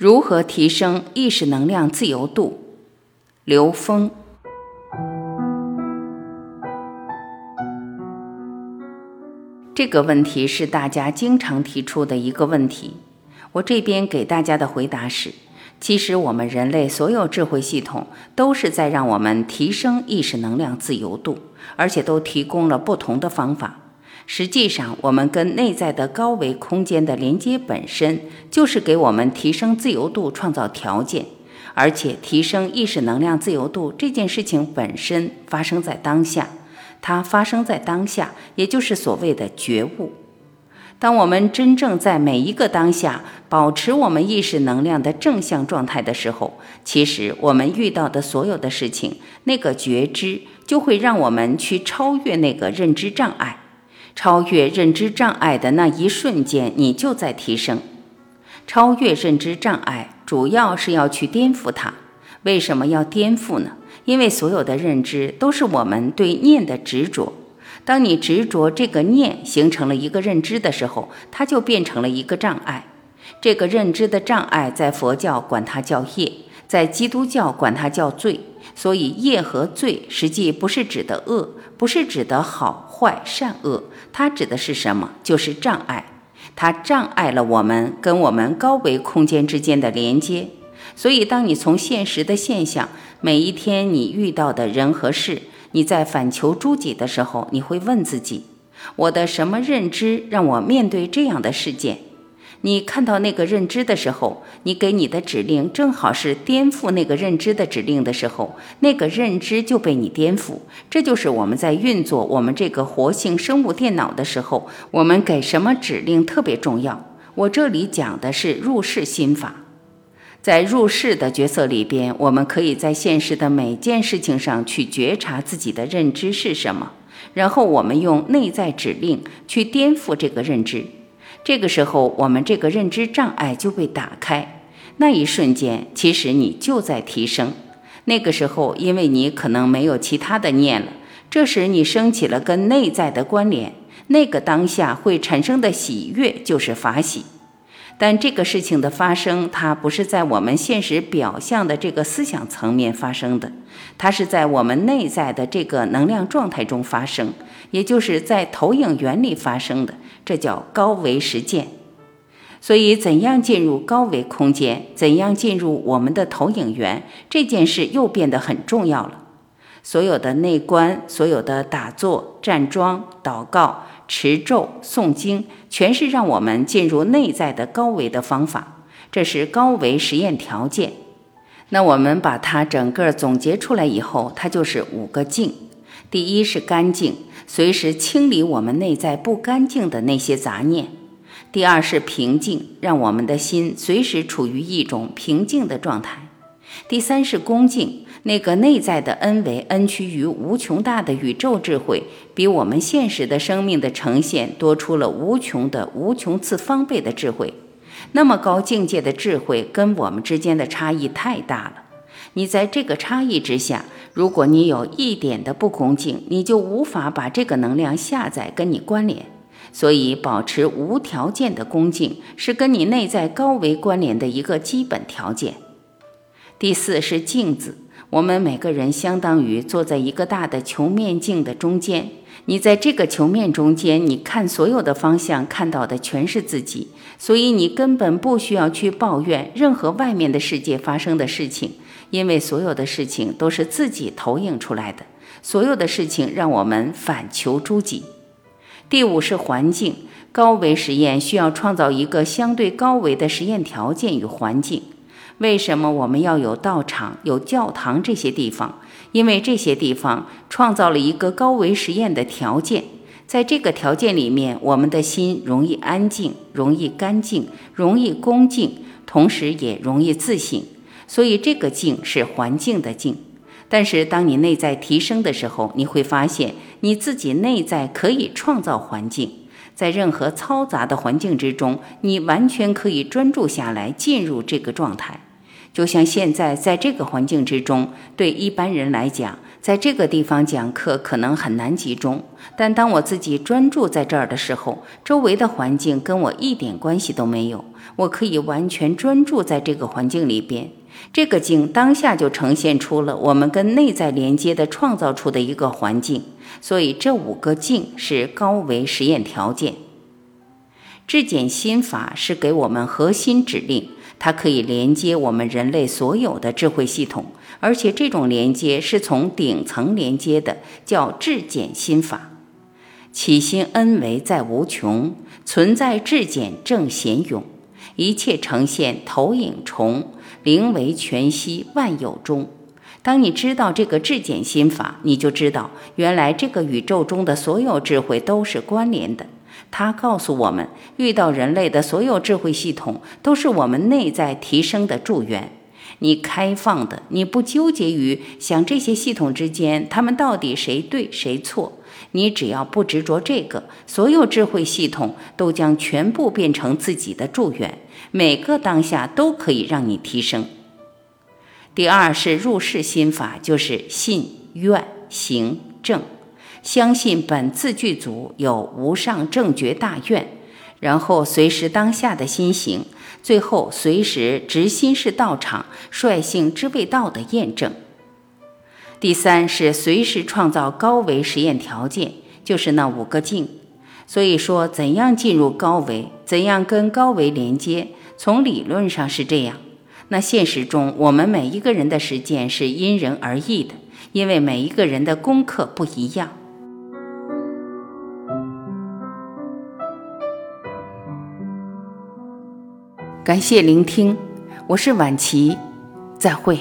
如何提升意识能量自由度？刘峰。这个问题是大家经常提出的一个问题。我这边给大家的回答是：其实我们人类所有智慧系统都是在让我们提升意识能量自由度，而且都提供了不同的方法。实际上，我们跟内在的高维空间的连接本身就是给我们提升自由度创造条件，而且提升意识能量自由度这件事情本身发生在当下，它发生在当下，也就是所谓的觉悟。当我们真正在每一个当下保持我们意识能量的正向状态的时候，其实我们遇到的所有的事情，那个觉知就会让我们去超越那个认知障碍。超越认知障碍的那一瞬间，你就在提升。超越认知障碍，主要是要去颠覆它。为什么要颠覆呢？因为所有的认知都是我们对念的执着。当你执着这个念形成了一个认知的时候，它就变成了一个障碍。这个认知的障碍，在佛教管它叫业，在基督教管它叫罪。所以，业和罪实际不是指的恶，不是指的好坏善恶，它指的是什么？就是障碍。它障碍了我们跟我们高维空间之间的连接。所以，当你从现实的现象，每一天你遇到的人和事，你在反求诸己的时候，你会问自己：我的什么认知让我面对这样的事件？你看到那个认知的时候，你给你的指令正好是颠覆那个认知的指令的时候，那个认知就被你颠覆。这就是我们在运作我们这个活性生物电脑的时候，我们给什么指令特别重要。我这里讲的是入世心法，在入世的角色里边，我们可以在现实的每件事情上去觉察自己的认知是什么，然后我们用内在指令去颠覆这个认知。这个时候，我们这个认知障碍就被打开。那一瞬间，其实你就在提升。那个时候，因为你可能没有其他的念了，这时你升起了跟内在的关联，那个当下会产生的喜悦就是法喜。但这个事情的发生，它不是在我们现实表象的这个思想层面发生的，它是在我们内在的这个能量状态中发生，也就是在投影原理发生的。这叫高维实践。所以，怎样进入高维空间，怎样进入我们的投影源，这件事又变得很重要了。所有的内观，所有的打坐、站桩、祷告。持咒、诵经，全是让我们进入内在的高维的方法，这是高维实验条件。那我们把它整个总结出来以后，它就是五个净。第一是干净，随时清理我们内在不干净的那些杂念；第二是平静，让我们的心随时处于一种平静的状态；第三是恭敬。那个内在的 n 为 n 趋于无穷大的宇宙智慧，比我们现实的生命的呈现多出了无穷的无穷次方倍的智慧。那么高境界的智慧跟我们之间的差异太大了。你在这个差异之下，如果你有一点的不恭敬，你就无法把这个能量下载跟你关联。所以，保持无条件的恭敬是跟你内在高维关联的一个基本条件。第四是镜子。我们每个人相当于坐在一个大的球面镜的中间，你在这个球面中间，你看所有的方向看到的全是自己，所以你根本不需要去抱怨任何外面的世界发生的事情，因为所有的事情都是自己投影出来的，所有的事情让我们反求诸己。第五是环境，高维实验需要创造一个相对高维的实验条件与环境。为什么我们要有道场、有教堂这些地方？因为这些地方创造了一个高维实验的条件，在这个条件里面，我们的心容易安静、容易干净、容易恭敬，同时也容易自省。所以，这个静是环境的静。但是，当你内在提升的时候，你会发现你自己内在可以创造环境，在任何嘈杂的环境之中，你完全可以专注下来，进入这个状态。就像现在在这个环境之中，对一般人来讲，在这个地方讲课可能很难集中。但当我自己专注在这儿的时候，周围的环境跟我一点关系都没有，我可以完全专注在这个环境里边。这个境当下就呈现出了我们跟内在连接的创造出的一个环境。所以这五个境是高维实验条件。质检心法是给我们核心指令。它可以连接我们人类所有的智慧系统，而且这种连接是从顶层连接的，叫质简心法。起心恩为在无穷，存在质简正显勇，一切呈现投影重，灵为全息万有中。当你知道这个质简心法，你就知道原来这个宇宙中的所有智慧都是关联的。他告诉我们，遇到人类的所有智慧系统，都是我们内在提升的助缘。你开放的，你不纠结于想这些系统之间，他们到底谁对谁错。你只要不执着这个，所有智慧系统都将全部变成自己的助缘，每个当下都可以让你提升。第二是入世心法，就是信愿行正。相信本自具足有无上正觉大愿，然后随时当下的心行，最后随时执心是道场率性知味道的验证。第三是随时创造高维实验条件，就是那五个境。所以说，怎样进入高维，怎样跟高维连接，从理论上是这样。那现实中，我们每一个人的实践是因人而异的，因为每一个人的功课不一样。感谢聆听，我是晚琪，再会。